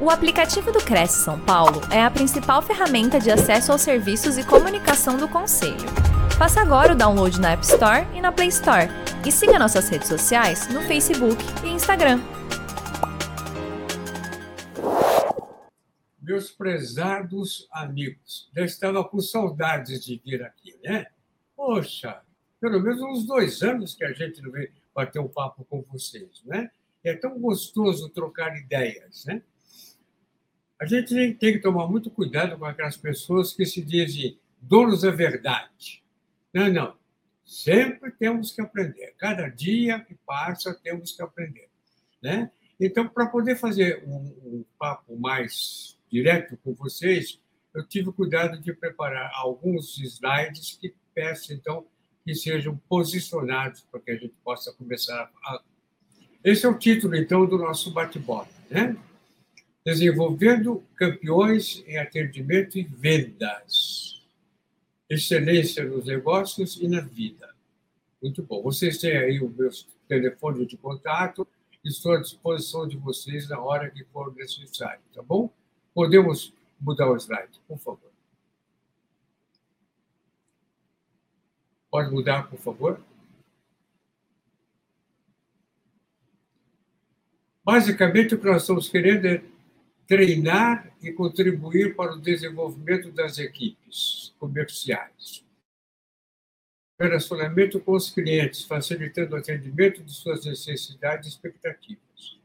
O aplicativo do Cresce São Paulo é a principal ferramenta de acesso aos serviços e comunicação do Conselho. Faça agora o download na App Store e na Play Store. E siga nossas redes sociais no Facebook e Instagram. Meus prezados amigos, já estava com saudades de vir aqui, né? Poxa, pelo menos uns dois anos que a gente não veio bater um papo com vocês, né? É tão gostoso trocar ideias, né? A gente tem que tomar muito cuidado com aquelas pessoas que se dizem donos da verdade. Não, não. Sempre temos que aprender. Cada dia que passa, temos que aprender. Né? Então, para poder fazer um, um papo mais direto com vocês, eu tive cuidado de preparar alguns slides que peço, então, que sejam posicionados para que a gente possa começar a. Esse é o título, então, do nosso bate-bola. Né? Desenvolvendo campeões em atendimento e vendas. Excelência nos negócios e na vida. Muito bom. Vocês têm aí o meu telefone de contato. Estou à disposição de vocês na hora que for necessário, tá bom? Podemos mudar o slide, por favor. Pode mudar, por favor? Basicamente, o que nós estamos querendo é treinar e contribuir para o desenvolvimento das equipes comerciais. Relacionamento com os clientes, facilitando o atendimento de suas necessidades e expectativas.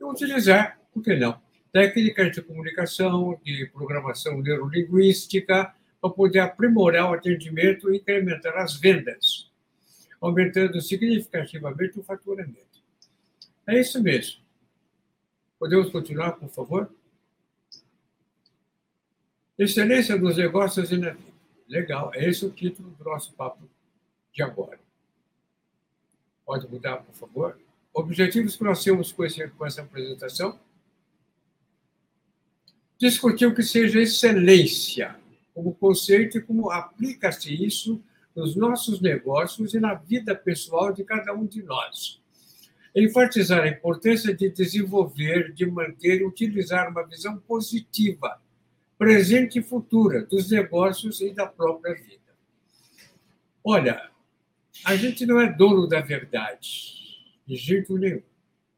E utilizar, por que não, técnicas de comunicação, de programação neurolinguística, para poder aprimorar o atendimento e incrementar as vendas, aumentando significativamente o faturamento. É isso mesmo. Podemos continuar, por favor? Excelência dos negócios e na vida. Legal, é esse o título do nosso papo de agora. Pode mudar, por favor? Objetivos que nós temos com, esse, com essa apresentação? Discutir o que seja excelência como conceito e como aplica-se isso nos nossos negócios e na vida pessoal de cada um de nós enfatizar a importância de desenvolver, de manter e utilizar uma visão positiva, presente e futura, dos negócios e da própria vida. Olha, a gente não é dono da verdade, de jeito nenhum.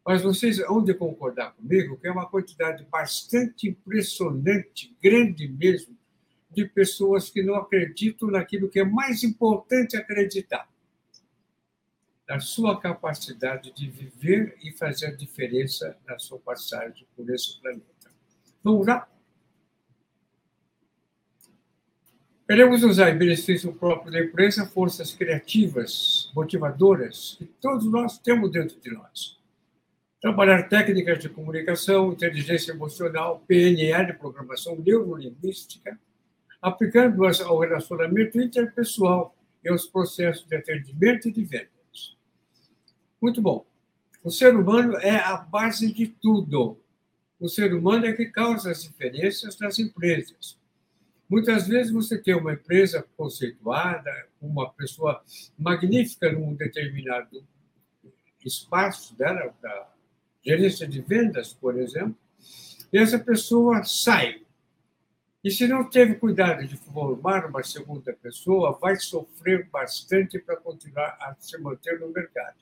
Mas vocês vão de concordar comigo que é uma quantidade bastante impressionante, grande mesmo, de pessoas que não acreditam naquilo que é mais importante acreditar da sua capacidade de viver e fazer a diferença na sua passagem por esse planeta. Vamos lá? Queremos usar em benefício próprio da empresa forças criativas, motivadoras, que todos nós temos dentro de nós. Trabalhar técnicas de comunicação, inteligência emocional, PNL, programação neurolinguística, aplicando-as ao relacionamento interpessoal e aos processos de atendimento e de venda. Muito bom. O ser humano é a base de tudo. O ser humano é que causa as diferenças nas empresas. Muitas vezes você tem uma empresa conceituada, uma pessoa magnífica num determinado espaço dela, da gerência de vendas, por exemplo, e essa pessoa sai. E se não teve cuidado de formar uma segunda pessoa, vai sofrer bastante para continuar a se manter no mercado.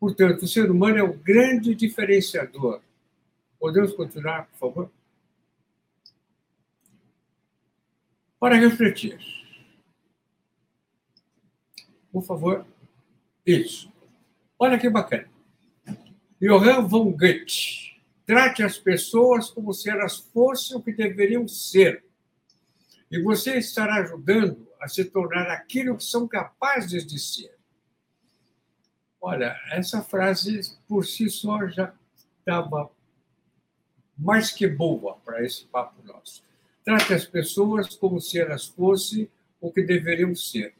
Portanto, o ser humano é o grande diferenciador. Podemos continuar, por favor? Para refletir. Por favor. Isso. Olha que bacana. Johann von Goethe. Trate as pessoas como se elas fossem o que deveriam ser. E você estará ajudando a se tornar aquilo que são capazes de ser. Olha, essa frase por si só já estava mais que boa para esse papo nosso. Trate as pessoas como se elas fossem o que deveriam ser.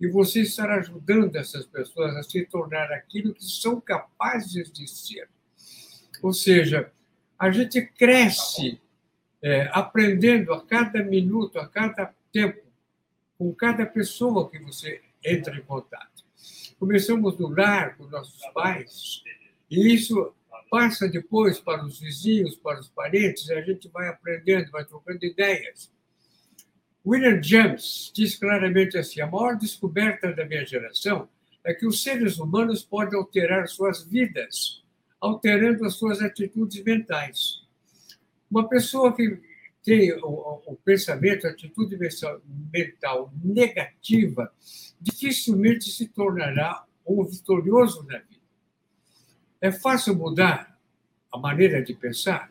E você estará ajudando essas pessoas a se tornar aquilo que são capazes de ser. Ou seja, a gente cresce é, aprendendo a cada minuto, a cada tempo, com cada pessoa que você entra em contato. Começamos no lar com nossos pais, e isso passa depois para os vizinhos, para os parentes, e a gente vai aprendendo, vai trocando ideias. William James diz claramente assim: a maior descoberta da minha geração é que os seres humanos podem alterar suas vidas, alterando as suas atitudes mentais. Uma pessoa que tem o, o pensamento, a atitude mental negativa, dificilmente se tornará um vitorioso na vida. É fácil mudar a maneira de pensar?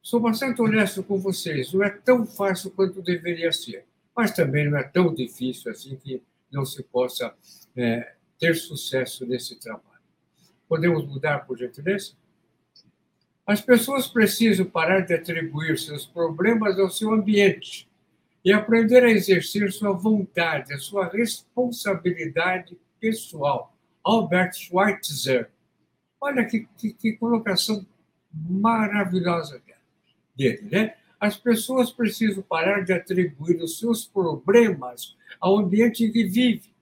Sou bastante honesto com vocês, não é tão fácil quanto deveria ser, mas também não é tão difícil assim que não se possa é, ter sucesso nesse trabalho. Podemos mudar, por gentileza? As pessoas precisam parar de atribuir seus problemas ao seu ambiente e aprender a exercer sua vontade, a sua responsabilidade pessoal. Albert Schweitzer. Olha que, que, que colocação maravilhosa dele, né? As pessoas precisam parar de atribuir os seus problemas ao ambiente em que vive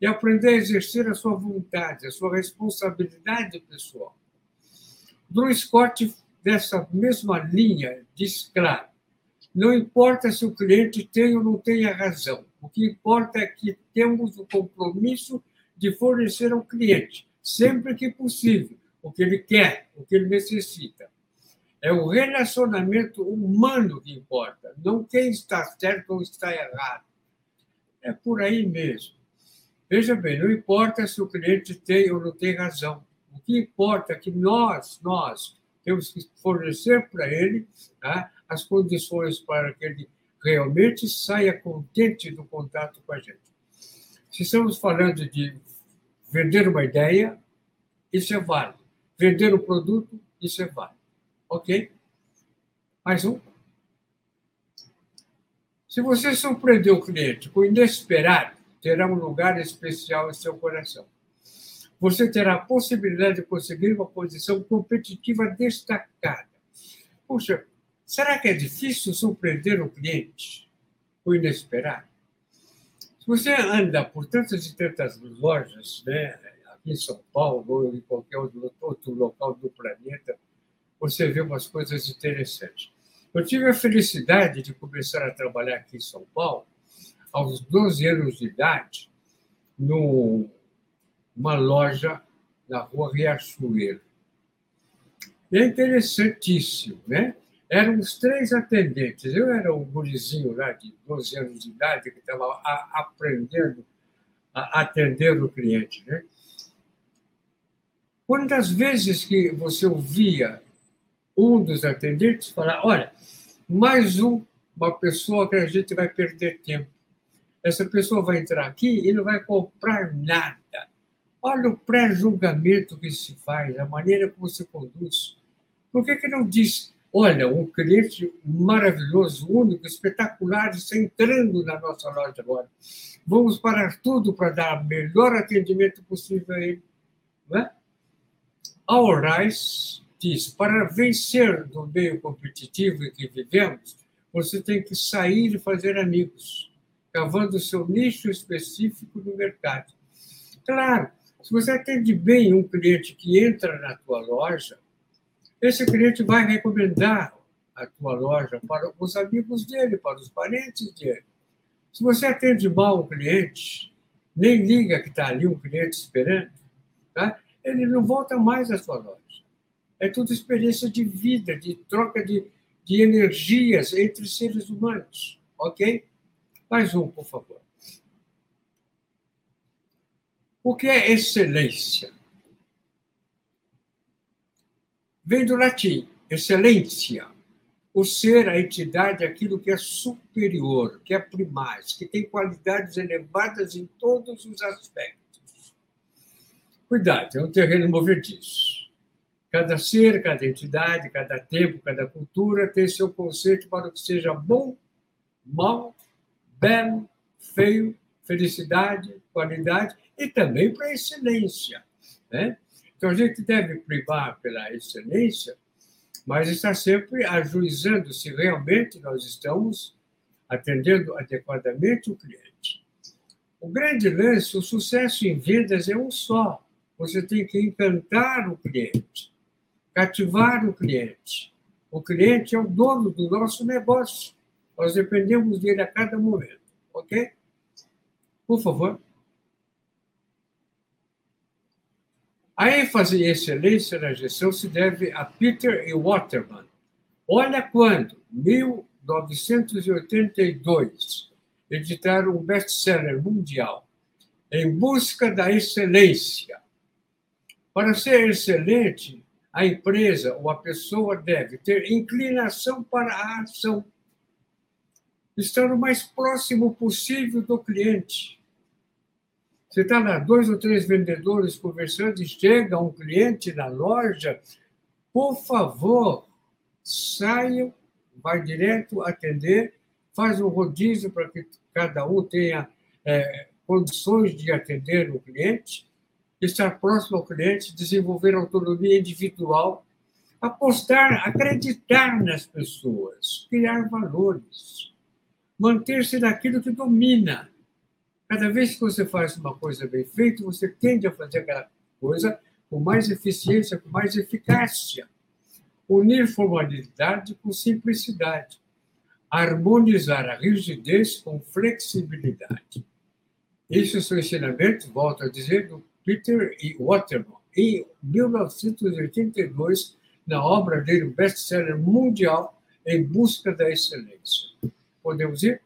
e aprender a exercer a sua vontade, a sua responsabilidade pessoal. Drew Scott, dessa mesma linha, diz claro: não importa se o cliente tem ou não tenha razão, o que importa é que temos o compromisso de fornecer ao cliente, sempre que possível, o que ele quer, o que ele necessita. É o relacionamento humano que importa, não quem está certo ou está errado. É por aí mesmo. Veja bem, não importa se o cliente tem ou não tem razão. O que importa é que nós, nós, temos que fornecer para ele tá, as condições para que ele realmente saia contente do contato com a gente. Se estamos falando de vender uma ideia, isso é válido. Vender um produto, isso é válido. Ok? Mais um. Se você surpreender o cliente com o inesperado, terá um lugar especial em seu coração. Você terá a possibilidade de conseguir uma posição competitiva destacada. Puxa, será que é difícil surpreender o cliente com o inesperado? Se você anda por tantas e tantas lojas, né, aqui em São Paulo ou em qualquer outro local do planeta, você vê umas coisas interessantes. Eu tive a felicidade de começar a trabalhar aqui em São Paulo aos 12 anos de idade, numa loja na rua Riachuelo. é interessantíssimo, né? Eram os três atendentes. Eu era um gurizinho lá de 12 anos de idade que estava aprendendo a atender o cliente, né? Quantas vezes que você ouvia um dos atendentes falar: olha, mais um, uma pessoa que a gente vai perder tempo. Essa pessoa vai entrar aqui e não vai comprar nada. Olha o pré-julgamento que se faz, a maneira como se conduz. Por que, que não diz, olha, um cliente maravilhoso, único, espetacular está entrando na nossa loja agora. Vamos parar tudo para dar o melhor atendimento possível a ele. É? Our Rice diz: para vencer no meio competitivo em que vivemos, você tem que sair e fazer amigos, cavando seu nicho específico no mercado. Claro, se você atende bem um cliente que entra na tua loja, esse cliente vai recomendar a tua loja para os amigos dele, para os parentes dele. Se você atende mal um cliente, nem liga que está ali um cliente esperando, tá? ele não volta mais à sua loja. É tudo experiência de vida, de troca de, de energias entre seres humanos. Ok? Mais um, por favor. O que é excelência? Vem do latim, excelência. O ser, a entidade, aquilo que é superior, que é primaz, que tem qualidades elevadas em todos os aspectos. Cuidado, é um terreno movediço. Cada ser, cada entidade, cada tempo, cada cultura tem seu conceito para o que seja bom, mal, belo, feio, felicidade, qualidade e também para a excelência. Né? Então a gente deve privar pela excelência, mas está sempre ajuizando se realmente nós estamos atendendo adequadamente o cliente. O grande lance, o sucesso em vendas é um só. Você tem que encantar o cliente. cativar o cliente. O cliente é o dono do nosso negócio. Nós dependemos dele a cada momento, ok? Por favor. A ênfase em excelência na gestão se deve a Peter e Waterman. Olha quando, 1982, editaram um best-seller mundial, Em Busca da Excelência. Para ser excelente, a empresa ou a pessoa deve ter inclinação para a ação, estar o mais próximo possível do cliente, você está lá, dois ou três vendedores conversando e chega um cliente na loja, por favor, saiam, vai direto atender, faz um rodízio para que cada um tenha é, condições de atender o cliente, estar próximo ao cliente, desenvolver autonomia individual, apostar, acreditar nas pessoas, criar valores, manter-se naquilo que domina Cada vez que você faz uma coisa bem feita, você tende a fazer aquela coisa com mais eficiência, com mais eficácia. Unir formalidade com simplicidade. Harmonizar a rigidez com flexibilidade. Esses são ensinamentos, volto a dizer, do Peter E. Waterman, em 1982, na obra dele, um best-seller mundial, Em Busca da Excelência. Podemos ir?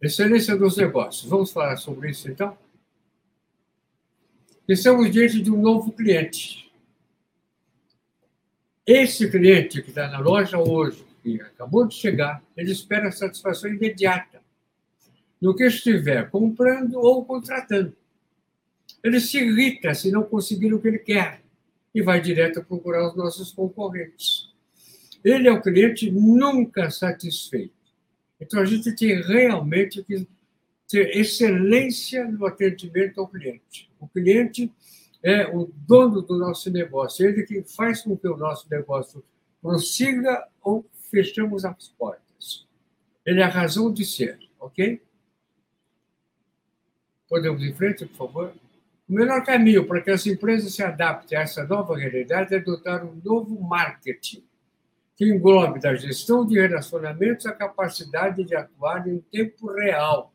Excelência dos negócios. Vamos falar sobre isso então? Estamos diante de um novo cliente. Esse cliente que está na loja hoje, que acabou de chegar, ele espera satisfação imediata no que estiver comprando ou contratando. Ele se irrita se não conseguir o que ele quer e vai direto procurar os nossos concorrentes. Ele é o cliente nunca satisfeito. Então, a gente tem realmente que ter excelência no atendimento ao cliente. O cliente é o dono do nosso negócio, ele que faz com que o nosso negócio prossiga ou fechamos as portas. Ele é a razão de ser, ok? Podemos ir em frente, por favor? O melhor caminho para que as empresas se adaptem a essa nova realidade é adotar um novo marketing que englobe da gestão de relacionamentos a capacidade de atuar em tempo real.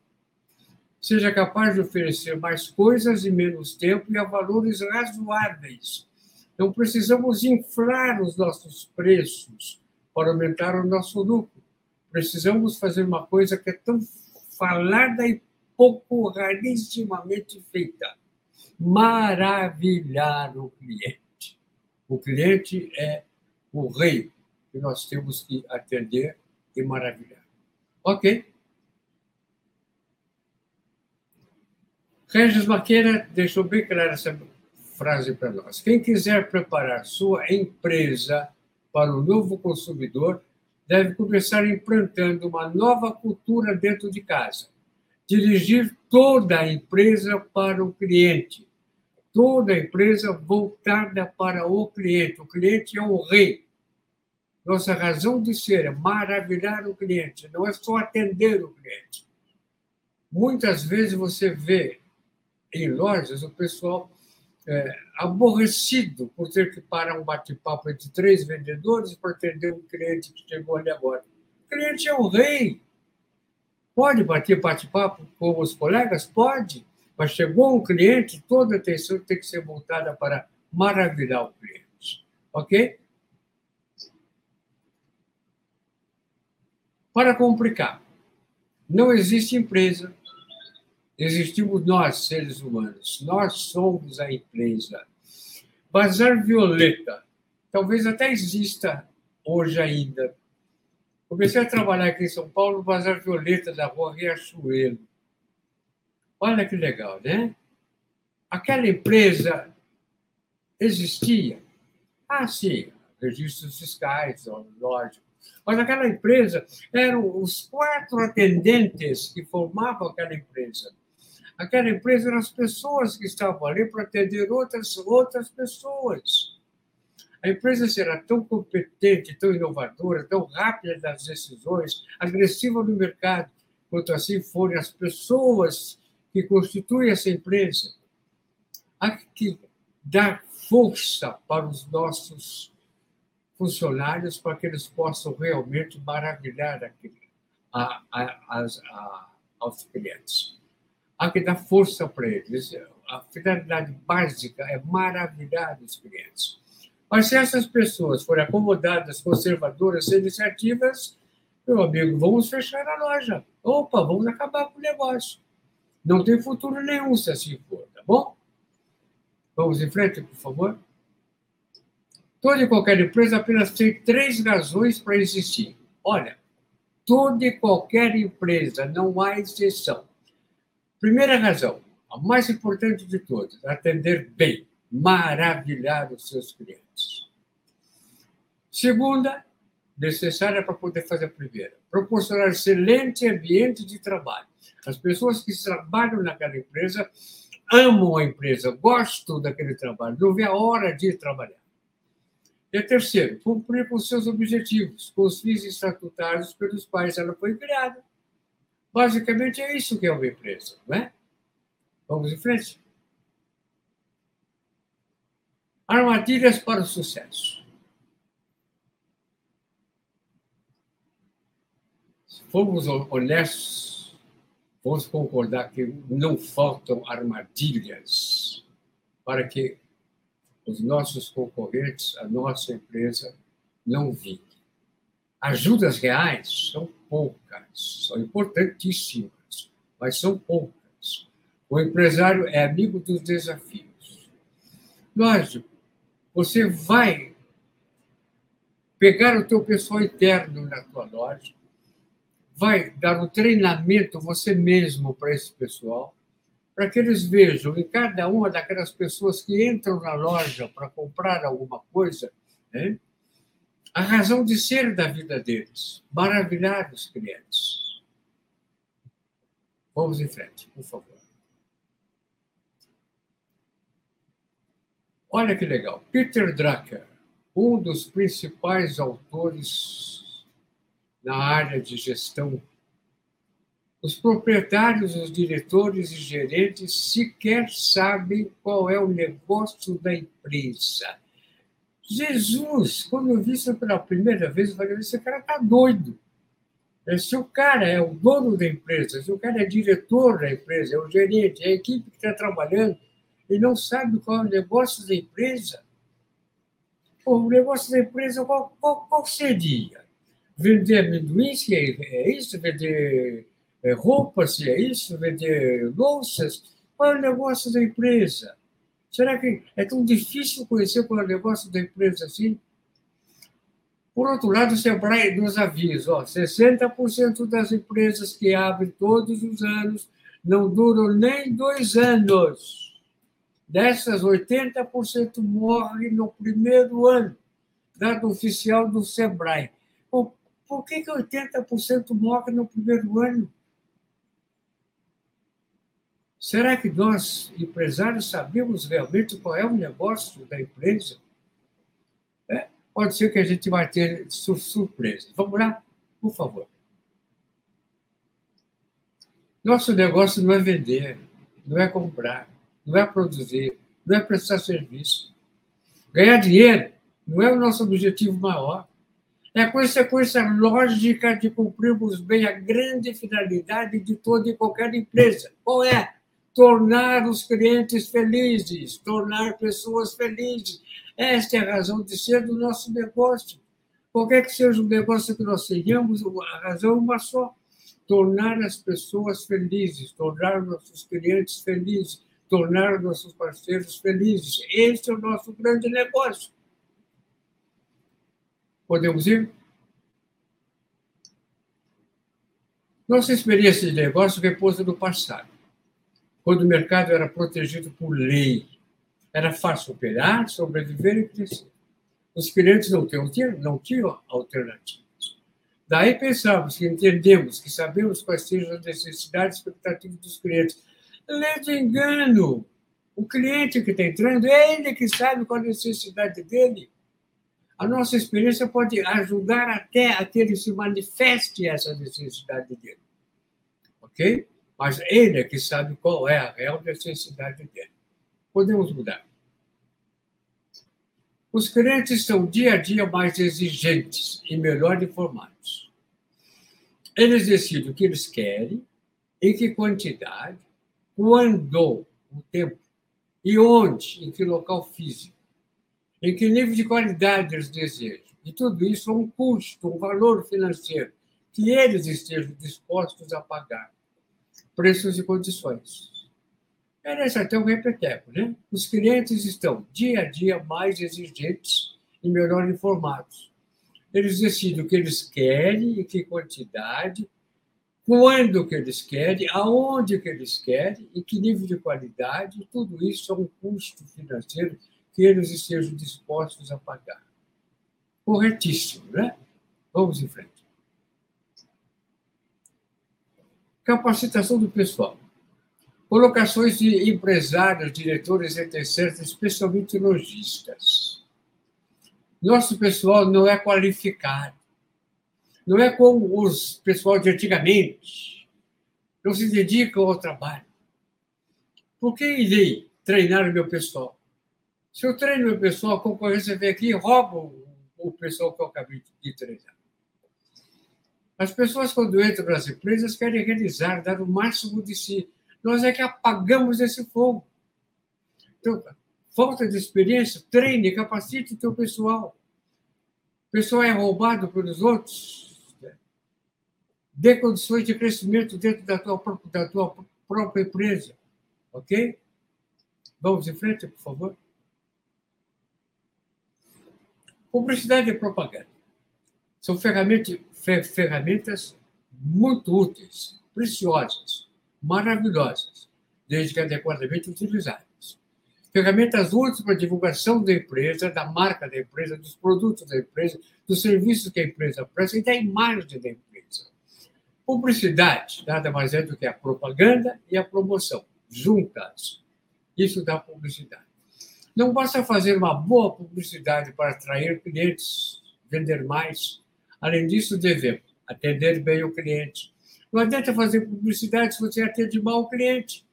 Seja capaz de oferecer mais coisas em menos tempo e a valores razoáveis. Não precisamos inflar os nossos preços para aumentar o nosso lucro. Precisamos fazer uma coisa que é tão falada e pouco rarissimamente feita: maravilhar o cliente. O cliente é o rei que nós temos que atender e maravilhar. Ok? Regis Maqueira deixou bem clara essa frase para nós. Quem quiser preparar sua empresa para o novo consumidor deve começar implantando uma nova cultura dentro de casa. Dirigir toda a empresa para o cliente. Toda a empresa voltada para o cliente. O cliente é o rei. Nossa razão de ser é maravilhar o cliente, não é só atender o cliente. Muitas vezes você vê em lojas o pessoal é, aborrecido por ter que parar um bate-papo entre três vendedores para atender um cliente que chegou ali agora. O cliente é o rei. Pode bater bate-papo com os colegas? Pode. Mas chegou um cliente, toda atenção tem que ser voltada para maravilhar o cliente. Ok? Para complicar, não existe empresa, existimos nós, seres humanos. Nós somos a empresa. Bazar Violeta, talvez até exista hoje ainda. Comecei a trabalhar aqui em São Paulo no Bazar Violeta da rua Riachuelo. Olha que legal, né? Aquela empresa existia. Ah, sim, registros fiscais, lógico mas aquela empresa eram os quatro atendentes que formavam aquela empresa. Aquela empresa eram as pessoas que estavam ali para atender outras, outras pessoas. A empresa será tão competente, tão inovadora, tão rápida nas decisões, agressiva no mercado, quanto assim forem as pessoas que constituem essa empresa. Há que dar força para os nossos funcionários para que eles possam realmente maravilhar aquele, a, a, a, aos clientes. Há que dar força para eles. A finalidade básica é maravilhar os clientes. Mas se essas pessoas forem acomodadas, conservadoras, iniciativas, meu amigo, vamos fechar a loja. Opa, vamos acabar com o negócio. Não tem futuro nenhum se assim for, tá bom? Vamos em frente, por favor. Toda e qualquer empresa apenas tem três razões para existir. Olha, toda e qualquer empresa, não há exceção. Primeira razão, a mais importante de todas, atender bem, maravilhar os seus clientes. Segunda, necessária para poder fazer a primeira, proporcionar excelente ambiente de trabalho. As pessoas que trabalham naquela empresa amam a empresa, gostam daquele trabalho, não vê a hora de trabalhar. E terceiro, cumprir com seus objetivos, com os fins estatutários pelos quais ela foi criada. Basicamente é isso que é uma empresa, não é? Vamos em frente. Armadilhas para o sucesso. Se formos honestos, vamos concordar que não faltam armadilhas para que os nossos concorrentes, a nossa empresa, não vingue. Ajudas reais são poucas, são importantíssimas, mas são poucas. O empresário é amigo dos desafios. Lógico, você vai pegar o teu pessoal interno na tua loja, vai dar um treinamento você mesmo para esse pessoal, para que eles vejam em cada uma daquelas pessoas que entram na loja para comprar alguma coisa, né, a razão de ser da vida deles, maravilhar os clientes. Vamos em frente, por favor. Olha que legal. Peter Drucker, um dos principais autores na área de gestão os proprietários, os diretores e gerentes sequer sabem qual é o negócio da empresa. Jesus, quando eu vi isso pela primeira vez, eu falei: esse cara está doido. Se o cara é o dono da empresa, se o cara é diretor da empresa, é o gerente, é a equipe que está trabalhando, e não sabe qual é o negócio da empresa, o negócio da empresa qual, qual, qual seria? Vender amendoim, se é, é isso? Vender é, roupas, se é isso, vender louças. Qual é o negócio da empresa? Será que é tão difícil conhecer qual é o negócio da empresa assim? Por outro lado, o Sebrae nos avisa: ó, 60% das empresas que abrem todos os anos não duram nem dois anos. Dessas, 80% morrem no primeiro ano, dado oficial do Sebrae. Por, por que, que 80% morrem no primeiro ano? Será que nós, empresários, sabemos realmente qual é o negócio da empresa? É, pode ser que a gente vai ter surpresa. Vamos lá? Por favor. Nosso negócio não é vender, não é comprar, não é produzir, não é prestar serviço. Ganhar dinheiro não é o nosso objetivo maior. É consequência lógica de cumprirmos bem a grande finalidade de toda e qualquer empresa. Qual é? Tornar os clientes felizes, tornar pessoas felizes. Esta é a razão de ser do nosso negócio. Qualquer que seja o negócio que nós tenhamos, a razão é uma só: tornar as pessoas felizes, tornar nossos clientes felizes, tornar nossos parceiros felizes. Esse é o nosso grande negócio. Podemos ir? Nossa experiência de negócio repousa no passado quando o mercado era protegido por lei. Era fácil operar, sobreviver e crescer. Os clientes não tinham, não tinham alternativas. Daí pensamos que entendemos, que sabemos quais sejam as necessidades e expectativas dos clientes. Ledo engano! O cliente que está entrando, é ele que sabe qual a necessidade dele. A nossa experiência pode ajudar até a que ele se manifeste essa necessidade dele. ok? Mas ele é que sabe qual é a real necessidade dele. Podemos mudar. Os clientes estão dia a dia mais exigentes e melhor informados. Eles decidem o que eles querem, em que quantidade, quando, o tempo, e onde, em que local físico, em que nível de qualidade eles desejam. E tudo isso é um custo, um valor financeiro que eles estejam dispostos a pagar. Preços e condições. Merece até um repeteco, né? Os clientes estão dia a dia mais exigentes e melhor informados. Eles decidem o que eles querem, em que quantidade, quando que eles querem, aonde que eles querem, em que nível de qualidade, tudo isso é um custo financeiro que eles estejam dispostos a pagar. Corretíssimo, né? Vamos em frente. Capacitação do pessoal. Colocações de empresários, diretores, etc., especialmente lojistas. Nosso pessoal não é qualificado. Não é como os pessoal de antigamente. Não se dedicam ao trabalho. Por que irei treinar o meu pessoal? Se eu treino o meu pessoal, a concorrência vem aqui e rouba o pessoal que eu acabei de treinar. As pessoas, quando entram nas empresas, querem realizar, dar o máximo de si. Nós é que apagamos esse fogo. Então, falta de experiência, treine, capacite o teu pessoal. O pessoal é roubado pelos outros. Dê condições de crescimento dentro da tua, da tua própria empresa. Ok? Vamos em frente, por favor. Publicidade e propaganda são ferramentas, muito úteis, preciosas, maravilhosas, desde que adequadamente utilizadas. Ferramentas úteis para a divulgação da empresa, da marca da empresa, dos produtos da empresa, dos serviços que a empresa presta e da imagem da empresa. Publicidade nada mais é do que a propaganda e a promoção, juntas. Isso dá publicidade. Não basta fazer uma boa publicidade para atrair clientes, vender mais. Além disso, devemos atender bem o cliente. Não adianta fazer publicidade se você atende mal o cliente.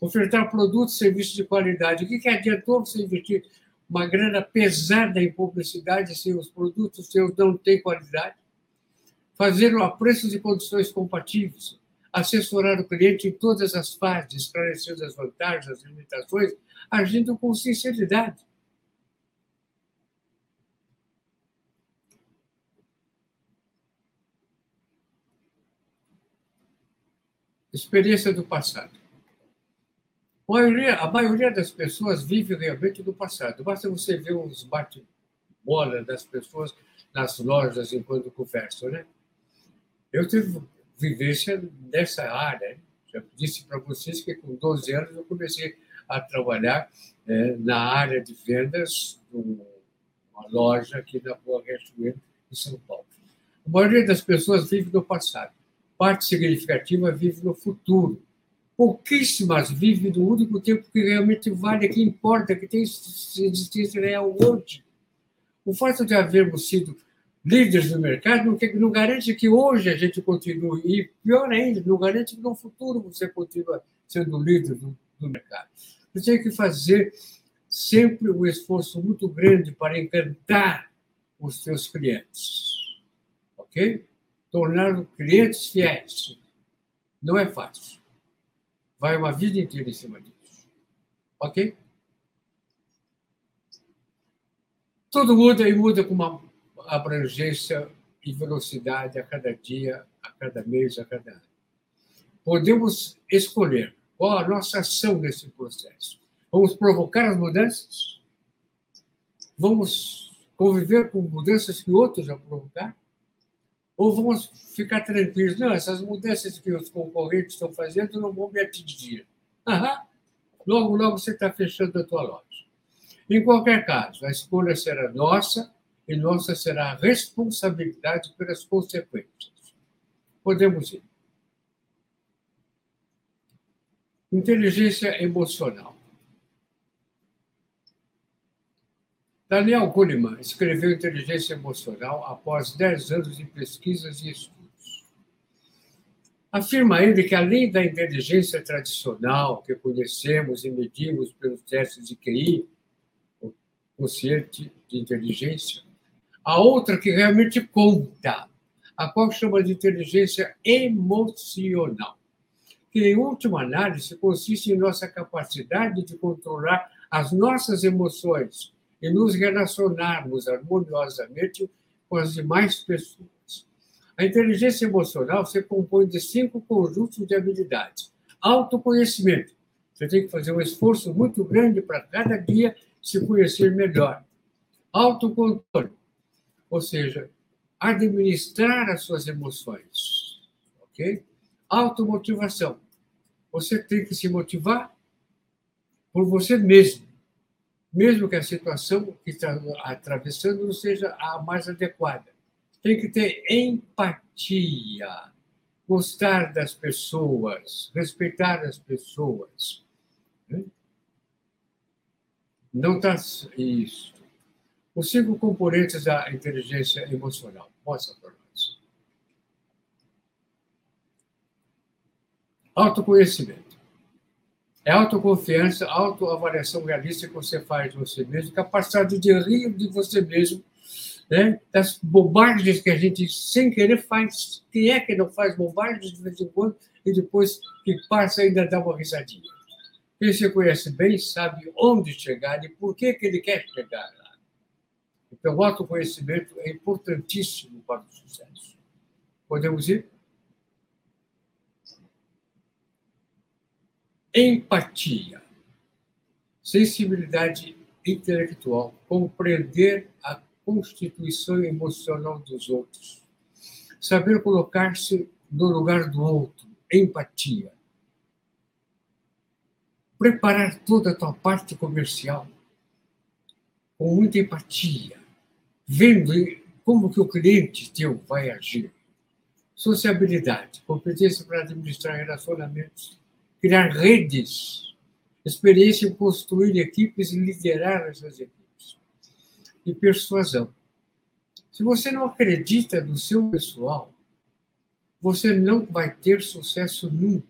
Ofertar produtos e serviços de qualidade. O que, que adiantou você investir uma grana pesada em publicidade se os produtos seus não têm qualidade? Fazer a preços e condições compatíveis. Assessorar o cliente em todas as fases, esclarecendo as vantagens, as limitações agindo com sinceridade. Experiência do passado. A maioria, a maioria das pessoas vive realmente do passado. Basta você ver os bate-bola das pessoas nas lojas enquanto conversam, né? Eu tive vivência nessa área. Já disse para vocês que com 12 anos eu comecei a trabalhar é, na área de vendas de uma loja aqui na Rua Riachuelo, em São Paulo. A maioria das pessoas vive no passado. Parte significativa vive no futuro. Pouquíssimas vivem no único tempo que realmente vale, que importa, que tem existência real hoje. O fato de havermos sido líderes do mercado não, garante que hoje a gente continue, e pior ainda, não garante que no futuro você continue sendo líder do, do mercado. Você tem que fazer sempre um esforço muito grande para encantar os seus clientes. Ok? Tornar clientes fiéis. Não é fácil. Vai uma vida inteira em cima disso. Ok? Tudo muda e muda com uma abrangência e velocidade a cada dia, a cada mês, a cada ano. Podemos escolher qual a nossa ação nesse processo? Vamos provocar as mudanças? Vamos conviver com mudanças que outros já provocaram? Ou vamos ficar tranquilos? Não, essas mudanças que os concorrentes estão fazendo não vão me atingir. Aham. Logo, logo você está fechando a tua loja. Em qualquer caso, a escolha será nossa e nossa será a responsabilidade pelas consequências. Podemos ir. Inteligência emocional. Daniel Goleman escreveu Inteligência Emocional após 10 anos de pesquisas e estudos. Afirma ele que, além da inteligência tradicional que conhecemos e medimos pelos testes de QI, o consciente de inteligência, a outra que realmente conta, a qual chama de inteligência emocional, que, em última análise, consiste em nossa capacidade de controlar as nossas emoções e nos relacionarmos harmoniosamente com as demais pessoas. A inteligência emocional se compõe de cinco conjuntos de habilidades. Autoconhecimento. Você tem que fazer um esforço muito grande para cada dia se conhecer melhor. Autocontrole. Ou seja, administrar as suas emoções. Ok? Automotivação. Você tem que se motivar por você mesmo, mesmo que a situação que está atravessando não seja a mais adequada tem que ter empatia, gostar das pessoas, respeitar as pessoas. Né? Não está isso. Os cinco componentes da inteligência emocional. Mostra para nós. Autoconhecimento. É autoconfiança, autoavaliação realista que você faz de você mesmo, capacidade de rir de você mesmo né, das bobagens que a gente, sem querer, faz. Quem é que não faz bobagens de vez em quando e depois que passa ainda dá uma risadinha? Quem se conhece bem sabe onde chegar e por que, que ele quer chegar lá. Então, o autoconhecimento é importantíssimo para o sucesso. Podemos ir? Empatia, sensibilidade intelectual, compreender a constituição emocional dos outros. Saber colocar-se no lugar do outro, empatia. Preparar toda a tua parte comercial com muita empatia, vendo como que o cliente teu vai agir. Sociabilidade, competência para administrar relacionamentos, criar redes, experiência em construir equipes e liderar essas equipes e persuasão. Se você não acredita no seu pessoal, você não vai ter sucesso nunca.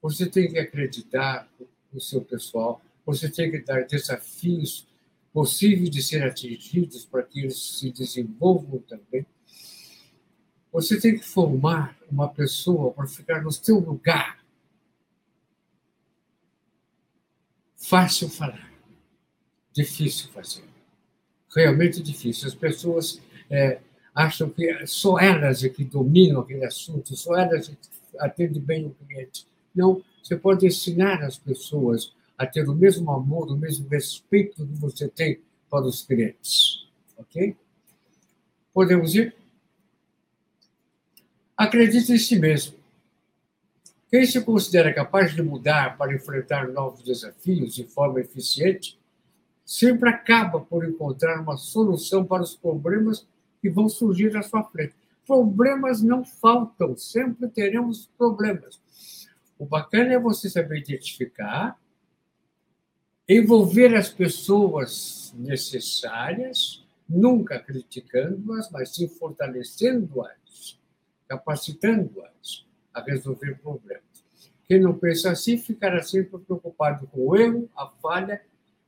Você tem que acreditar no seu pessoal, você tem que dar desafios possíveis de ser atingidos para que eles se desenvolvam também. Você tem que formar uma pessoa para ficar no seu lugar. Fácil falar, difícil fazer realmente difícil. As pessoas é, acham que só elas é que dominam aquele assunto, só elas é que atendem bem o cliente. Não, você pode ensinar as pessoas a ter o mesmo amor, o mesmo respeito que você tem para os clientes. Ok? Podemos ir? Acredite em si mesmo. Quem se considera capaz de mudar para enfrentar novos desafios de forma eficiente sempre acaba por encontrar uma solução para os problemas que vão surgir à sua frente. Problemas não faltam, sempre teremos problemas. O bacana é você saber identificar, envolver as pessoas necessárias, nunca criticando-as, mas sim fortalecendo-as, capacitando-as a resolver problemas. Quem não pensa assim ficará sempre preocupado com o erro, a falha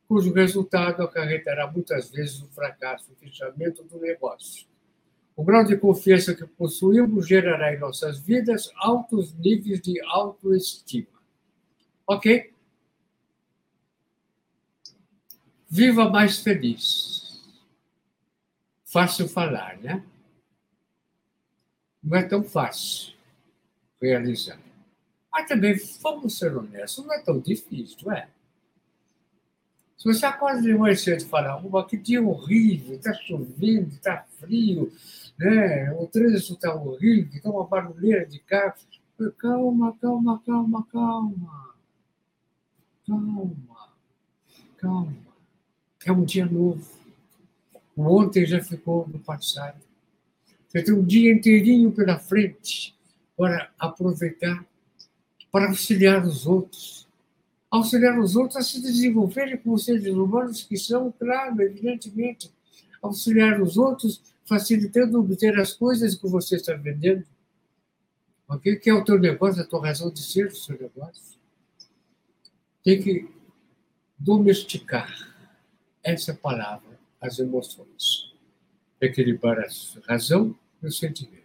cujo resultado acarretará muitas vezes o fracasso, o fechamento do negócio. O grau de confiança que possuímos gerará em nossas vidas altos níveis de autoestima. Ok? Viva mais feliz. Fácil falar, né? Não é tão fácil realizar. Mas também, vamos ser honestos, não é tão difícil, é? Se você acorda de manhã cedo e fala, Uba, que dia horrível, está chovendo, está frio, né? o trânsito está horrível, está uma barulheira de carro. Calma, calma, calma, calma. Calma, calma. É um dia novo. O ontem já ficou no passado. Você tem um dia inteirinho pela frente para aproveitar, para auxiliar os outros auxiliar os outros a se desenvolverem como seres humanos que são, claro, evidentemente, auxiliar os outros facilitando obter as coisas que você está vendendo. Ok? Que é o teu negócio, a tua razão de ser do seu negócio. Tem que domesticar essa palavra, as emoções. Equilibrar a razão e os sentimentos.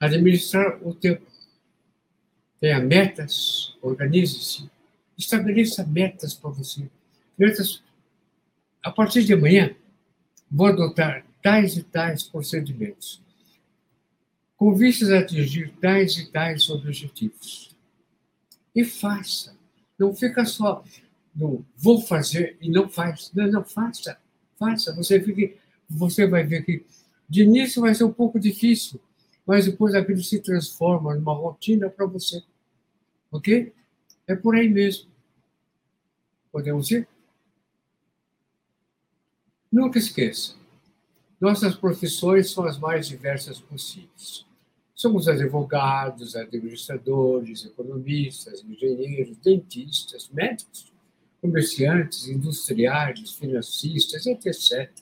Administrar o tempo. Tenha metas, organize-se, estabeleça metas para você. Metas, a partir de amanhã, vou adotar tais e tais procedimentos, com vistas a atingir tais e tais objetivos. E faça. Não fica só no vou fazer e não faz. Não, não, faça. Faça. Você, fique, você vai ver que de início vai ser um pouco difícil, mas depois aquilo se transforma numa rotina para você. Ok? É por aí mesmo. Podemos ir? Nunca esqueça, nossas profissões são as mais diversas possíveis. Somos advogados, administradores, economistas, engenheiros, dentistas, médicos, comerciantes, industriais, financistas, etc.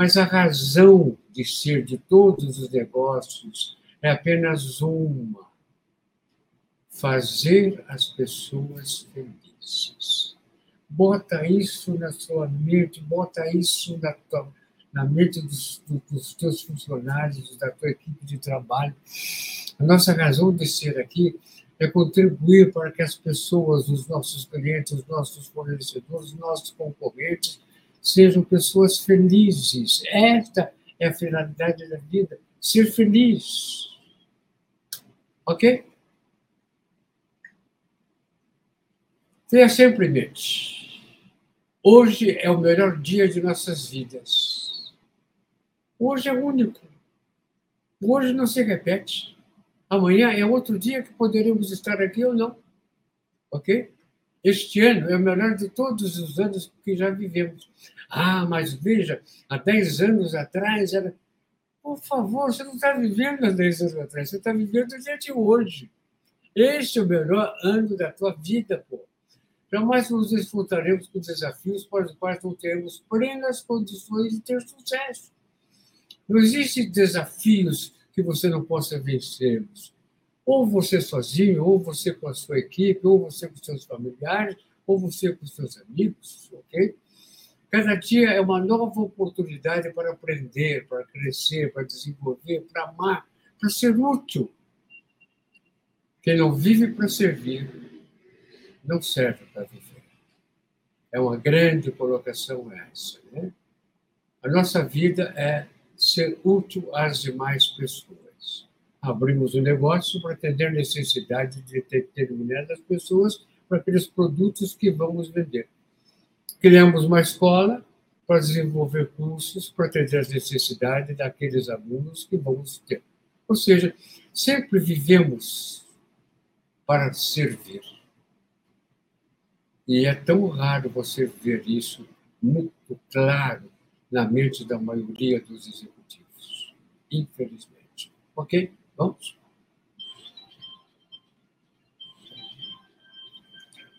Mas a razão de ser de todos os negócios é apenas uma: fazer as pessoas felizes. Bota isso na sua mente, bota isso na, tua, na mente dos, dos teus funcionários, da tua equipe de trabalho. A nossa razão de ser aqui é contribuir para que as pessoas, os nossos clientes, os nossos fornecedores, os nossos concorrentes, sejam pessoas felizes. Esta é a finalidade da vida, ser feliz. Ok? Tenha sempre em mente. Hoje é o melhor dia de nossas vidas. Hoje é único. Hoje não se repete. Amanhã é outro dia que poderemos estar aqui ou não. Ok? Este ano é o melhor de todos os anos que já vivemos. Ah, mas veja, há 10 anos atrás era. Por favor, você não está vivendo há 10 anos atrás, você está vivendo o dia de hoje. Este é o melhor ano da tua vida, pô. Jamais nos desfrutaremos com desafios para os quais não teremos plenas condições de ter sucesso. Não existem desafios que você não possa vencê-los. Ou você sozinho, ou você com a sua equipe, ou você com seus familiares, ou você com seus amigos, ok? Cada dia é uma nova oportunidade para aprender, para crescer, para desenvolver, para amar, para ser útil. Quem não vive para servir, não serve para viver. É uma grande colocação essa. Né? A nossa vida é ser útil às demais pessoas. Abrimos um negócio para atender necessidade de determinadas pessoas para aqueles produtos que vamos vender. Criamos uma escola para desenvolver cursos para atender as necessidades daqueles alunos que vamos ter. Ou seja, sempre vivemos para servir. E é tão raro você ver isso muito claro na mente da maioria dos executivos, infelizmente. Ok? Vamos?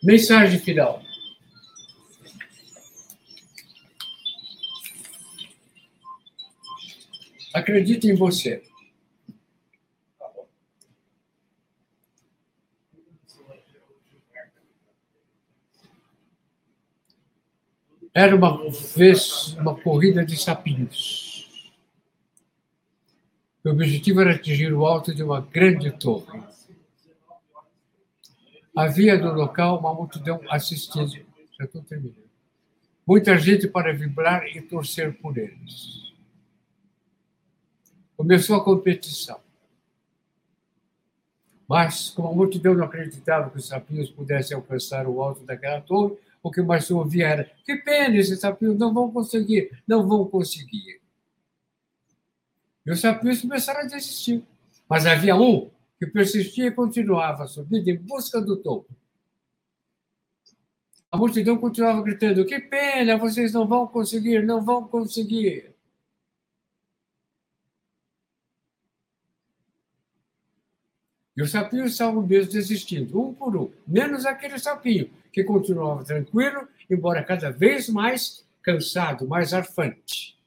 Mensagem final. Acredite em você. Era uma vez uma corrida de sapinhos. O objetivo era atingir o alto de uma grande torre. Havia no local uma multidão assistindo. Já estou terminando. Muita gente para vibrar e torcer por eles. Começou a competição. Mas, como a multidão não acreditava que os sapinhos pudessem alcançar o alto daquela torre, o que mais se ouvia era: que pena, esses sapios não vão conseguir, não vão conseguir. E os sapios começaram a desistir. Mas havia um que persistia e continuava subindo em busca do topo. A multidão continuava gritando: que pena, vocês não vão conseguir, não vão conseguir. E os sapinhos estavam mesmo desistindo, um por um, menos aquele sapinho, que continuava tranquilo, embora cada vez mais cansado, mais arfante.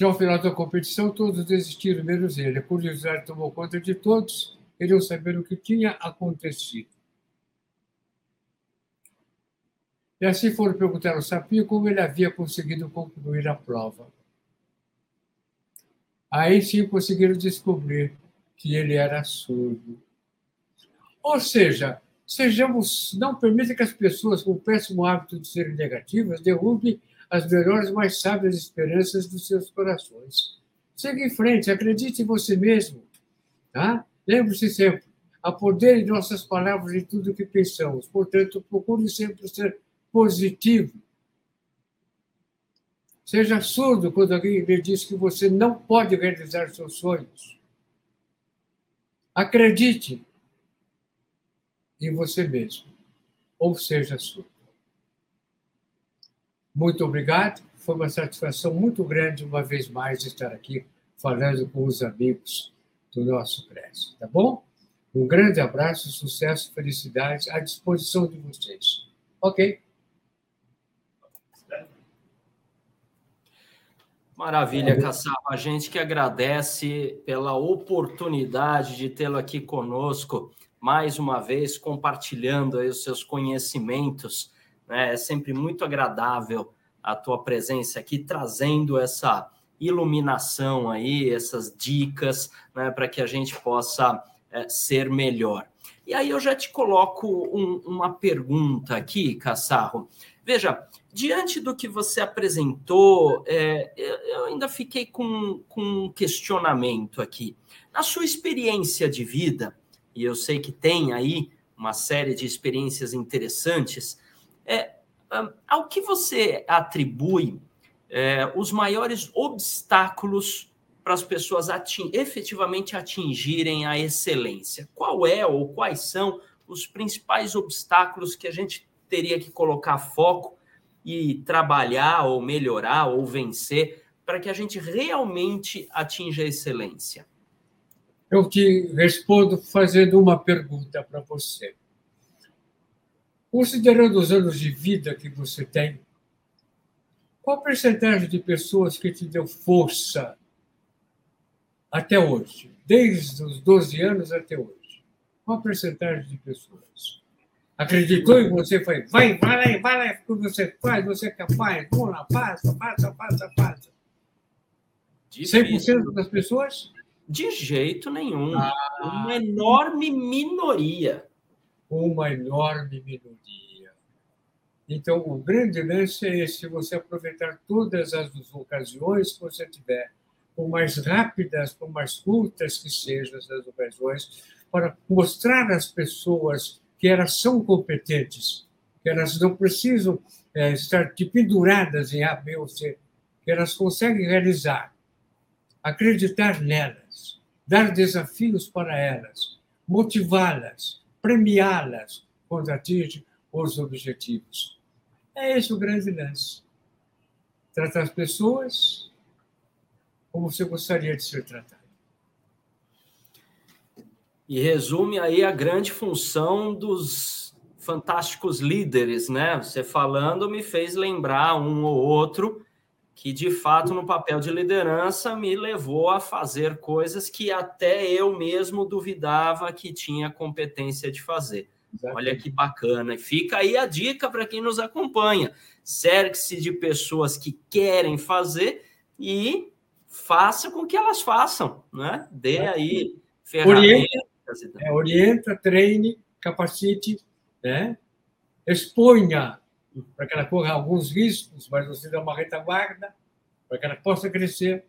Já ao final da competição, todos desistiram, menos ele. A curiosidade tomou conta de todos, queriam saber o que tinha acontecido. E assim foram perguntar ao Sapinho como ele havia conseguido concluir a prova. Aí sim conseguiram descobrir que ele era surdo. Ou seja, sejamos, não permita que as pessoas com o péssimo hábito de serem negativas derrubem as melhores, mais sábias esperanças dos seus corações. Siga em frente, acredite em você mesmo. Tá? Lembre-se sempre, há poder em nossas palavras e tudo o que pensamos. Portanto, procure sempre ser positivo. Seja surdo quando alguém lhe diz que você não pode realizar seus sonhos. Acredite em você mesmo, ou seja surdo. Muito obrigado. Foi uma satisfação muito grande, uma vez mais, estar aqui falando com os amigos do nosso Cresce. Tá bom? Um grande abraço, sucesso, felicidades à disposição de vocês. Ok? Maravilha, Caçava. A gente que agradece pela oportunidade de tê-lo aqui conosco, mais uma vez, compartilhando os seus conhecimentos. Né? É sempre muito agradável a tua presença aqui, trazendo essa iluminação aí, essas dicas, né, para que a gente possa é, ser melhor. E aí eu já te coloco um, uma pergunta aqui, Caçarro. Veja, diante do que você apresentou, é, eu ainda fiquei com, com um questionamento aqui. Na sua experiência de vida, e eu sei que tem aí uma série de experiências interessantes, é, ao que você atribui é, os maiores obstáculos para as pessoas ating efetivamente atingirem a excelência? Qual é ou quais são os principais obstáculos que a gente teria que colocar foco e trabalhar ou melhorar ou vencer para que a gente realmente atinja a excelência? Eu te respondo fazendo uma pergunta para você. Considerando os anos de vida que você tem, qual a percentagem de pessoas que te deu força até hoje, desde os 12 anos até hoje? Qual a percentagem de pessoas? acreditou em você, foi, vai, vai lá, vai lá, que você faz, você é capaz, vamos lá, faça, faça, faça, faça. 100% das pessoas? De jeito nenhum. Ah, uma enorme minoria. Uma enorme minoria. Então, o grande lance é esse: você aproveitar todas as ocasiões que você tiver, por mais rápidas, por mais curtas que sejam essas ocasiões, para mostrar às pessoas que elas são competentes, que elas não precisam é, estar penduradas em A, B ou C, que elas conseguem realizar, acreditar nelas, dar desafios para elas, motivá-las, premiá-las quando atingem os objetivos. É esse o grande lance. Tratar as pessoas como você gostaria de ser tratado. E resume aí a grande função dos fantásticos líderes, né? Você falando me fez lembrar um ou outro que, de fato, no papel de liderança, me levou a fazer coisas que até eu mesmo duvidava que tinha competência de fazer. Olha que bacana. E fica aí a dica para quem nos acompanha. Cerque-se de pessoas que querem fazer e faça com que elas façam, né? Dê aí ferramentas é, orienta, treine, capacite, né? exponha para que ela corra alguns riscos, mas você dá uma retaguarda para que ela possa crescer.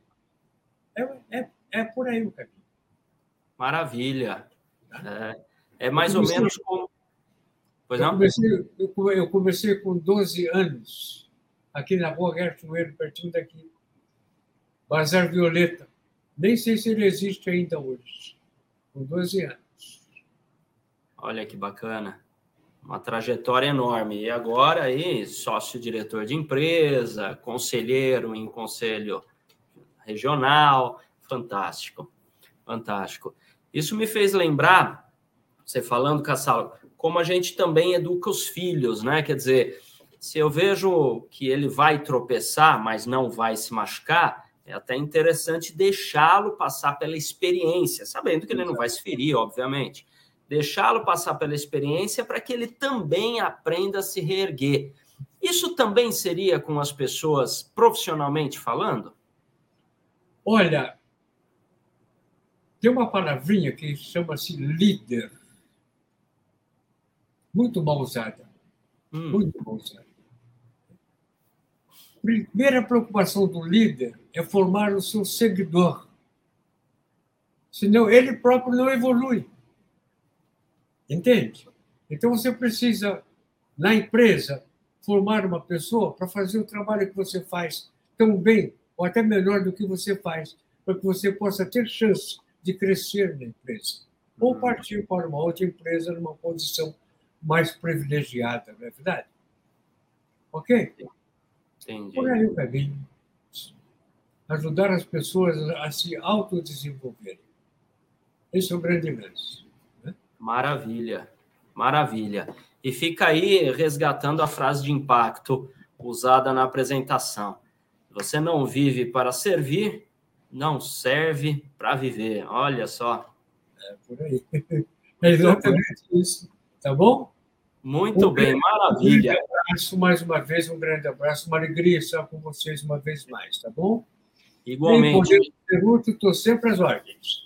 É, é, é por aí o caminho. Maravilha. É, é mais comecei, ou menos como. Pois eu não? Comecei, eu, eu comecei com 12 anos, aqui na rua Gertrueiro, pertinho daqui. Bazar Violeta. Nem sei se ele existe ainda hoje com 12 anos. Olha que bacana. Uma trajetória enorme. E agora aí, sócio-diretor de empresa, conselheiro em conselho regional. Fantástico. Fantástico. Isso me fez lembrar, você falando, Cassal, como a gente também educa os filhos, né? Quer dizer, se eu vejo que ele vai tropeçar, mas não vai se machucar, é até interessante deixá-lo passar pela experiência, sabendo que ele não vai se ferir, obviamente. Deixá-lo passar pela experiência para que ele também aprenda a se reerguer. Isso também seria com as pessoas profissionalmente falando? Olha, tem uma palavrinha que chama-se líder. Muito mal usada. Hum. Muito mal usada. Primeira preocupação do líder é formar o seu seguidor. Senão ele próprio não evolui. Entende? Então você precisa, na empresa, formar uma pessoa para fazer o trabalho que você faz tão bem, ou até melhor do que você faz, para que você possa ter chance de crescer na empresa. Ou uhum. partir para uma outra empresa numa posição mais privilegiada, não é verdade? Ok? Entendi. Por aí o caminho. Ajudar as pessoas a se autodesenvolverem. Esse é o grande lance. Maravilha, maravilha. E fica aí resgatando a frase de impacto usada na apresentação. Você não vive para servir, não serve para viver. Olha só. É por aí. É exatamente isso. Tá bom? Muito um bem, maravilha. Um abraço mais uma vez, um grande abraço, uma alegria estar com vocês uma vez mais, tá bom? Igualmente. Pergunto, estou sempre às ordens.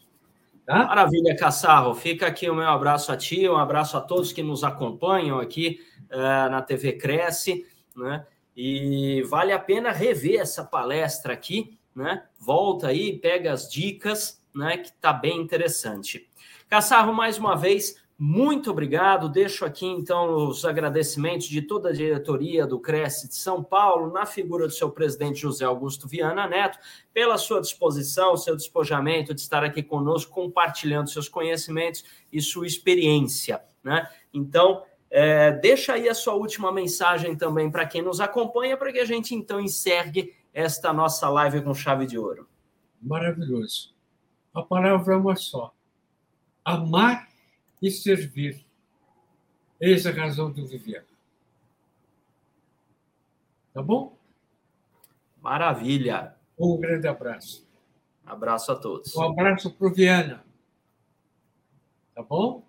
Tá? Maravilha, Cassarro. Fica aqui o meu abraço a ti, um abraço a todos que nos acompanham aqui uh, na TV Cresce, né? E vale a pena rever essa palestra aqui, né? Volta aí, pega as dicas, né? Que tá bem interessante. Cassarro, mais uma vez, muito obrigado. Deixo aqui então os agradecimentos de toda a diretoria do Cresce de São Paulo, na figura do seu presidente José Augusto Viana Neto, pela sua disposição, seu despojamento de estar aqui conosco, compartilhando seus conhecimentos e sua experiência. Né? Então, é, deixa aí a sua última mensagem também para quem nos acompanha, para que a gente então encerre esta nossa live com chave de ouro. Maravilhoso. A palavra é uma só: amar e servir. Eis a razão do viver. Tá bom? Maravilha. Um grande abraço. Abraço a todos. Um abraço para o Viana. Tá bom?